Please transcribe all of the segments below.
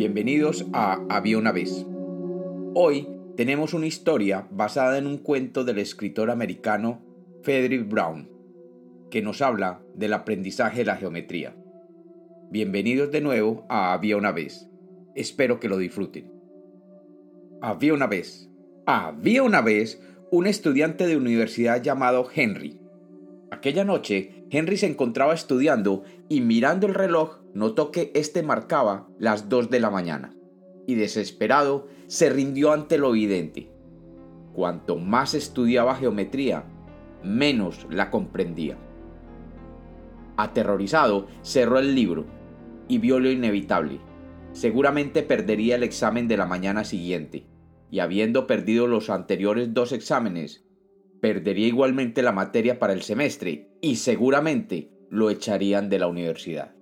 Bienvenidos a Había una vez. Hoy tenemos una historia basada en un cuento del escritor americano Frederick Brown, que nos habla del aprendizaje de la geometría. Bienvenidos de nuevo a Había una vez. Espero que lo disfruten. Había una vez. Había una vez un estudiante de universidad llamado Henry. Aquella noche, Henry se encontraba estudiando y mirando el reloj notó que éste marcaba las dos de la mañana, y desesperado se rindió ante lo evidente. Cuanto más estudiaba geometría, menos la comprendía. Aterrorizado, cerró el libro y vio lo inevitable. Seguramente perdería el examen de la mañana siguiente, y habiendo perdido los anteriores dos exámenes, perdería igualmente la materia para el semestre y seguramente lo echarían de la universidad.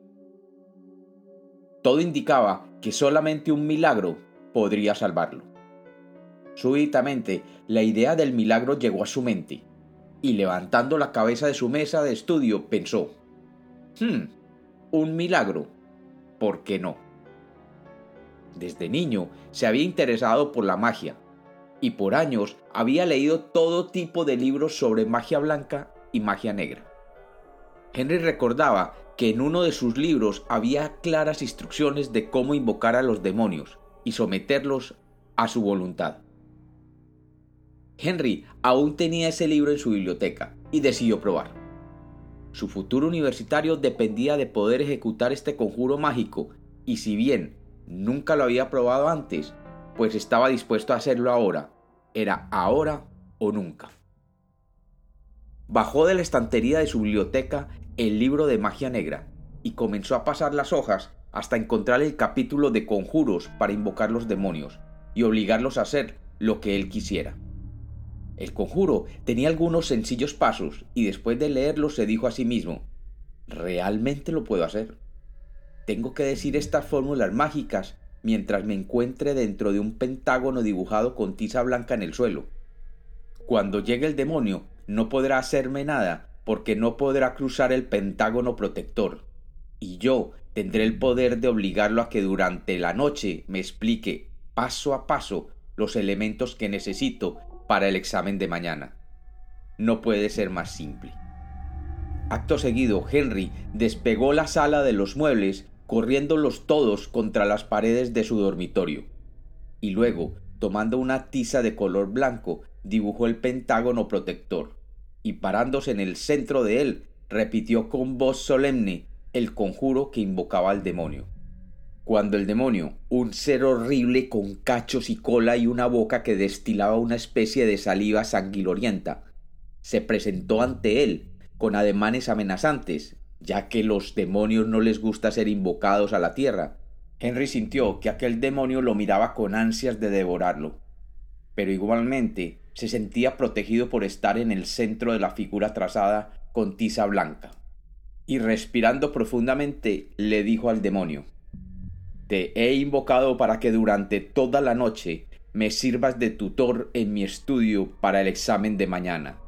Todo indicaba que solamente un milagro podría salvarlo. Súbitamente, la idea del milagro llegó a su mente, y levantando la cabeza de su mesa de estudio pensó, Hmm, un milagro, ¿por qué no? Desde niño se había interesado por la magia, y por años había leído todo tipo de libros sobre magia blanca y magia negra. Henry recordaba que en uno de sus libros había claras instrucciones de cómo invocar a los demonios y someterlos a su voluntad. Henry aún tenía ese libro en su biblioteca y decidió probar. Su futuro universitario dependía de poder ejecutar este conjuro mágico y si bien nunca lo había probado antes, pues estaba dispuesto a hacerlo ahora. Era ahora o nunca. Bajó de la estantería de su biblioteca el libro de magia negra y comenzó a pasar las hojas hasta encontrar el capítulo de conjuros para invocar los demonios y obligarlos a hacer lo que él quisiera. El conjuro tenía algunos sencillos pasos y después de leerlo se dijo a sí mismo, ¿realmente lo puedo hacer? Tengo que decir estas fórmulas mágicas mientras me encuentre dentro de un pentágono dibujado con tiza blanca en el suelo. Cuando llegue el demonio, no podrá hacerme nada porque no podrá cruzar el pentágono protector. Y yo tendré el poder de obligarlo a que durante la noche me explique paso a paso los elementos que necesito para el examen de mañana. No puede ser más simple. Acto seguido, Henry despegó la sala de los muebles corriéndolos todos contra las paredes de su dormitorio. Y luego, tomando una tiza de color blanco, dibujó el pentágono protector, y parándose en el centro de él, repitió con voz solemne el conjuro que invocaba al demonio. Cuando el demonio, un ser horrible con cachos y cola y una boca que destilaba una especie de saliva sanguinolenta, se presentó ante él con ademanes amenazantes ya que los demonios no les gusta ser invocados a la tierra. Henry sintió que aquel demonio lo miraba con ansias de devorarlo, pero igualmente se sentía protegido por estar en el centro de la figura trazada con tiza blanca. Y respirando profundamente le dijo al demonio Te he invocado para que durante toda la noche me sirvas de tutor en mi estudio para el examen de mañana,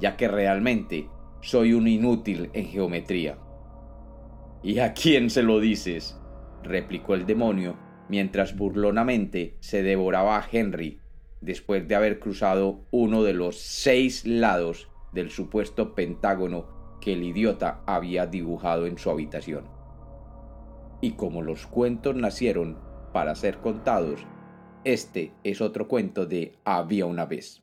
ya que realmente soy un inútil en geometría. ¿Y a quién se lo dices? replicó el demonio, mientras burlonamente se devoraba a Henry, después de haber cruzado uno de los seis lados del supuesto pentágono que el idiota había dibujado en su habitación. Y como los cuentos nacieron para ser contados, este es otro cuento de Había una vez.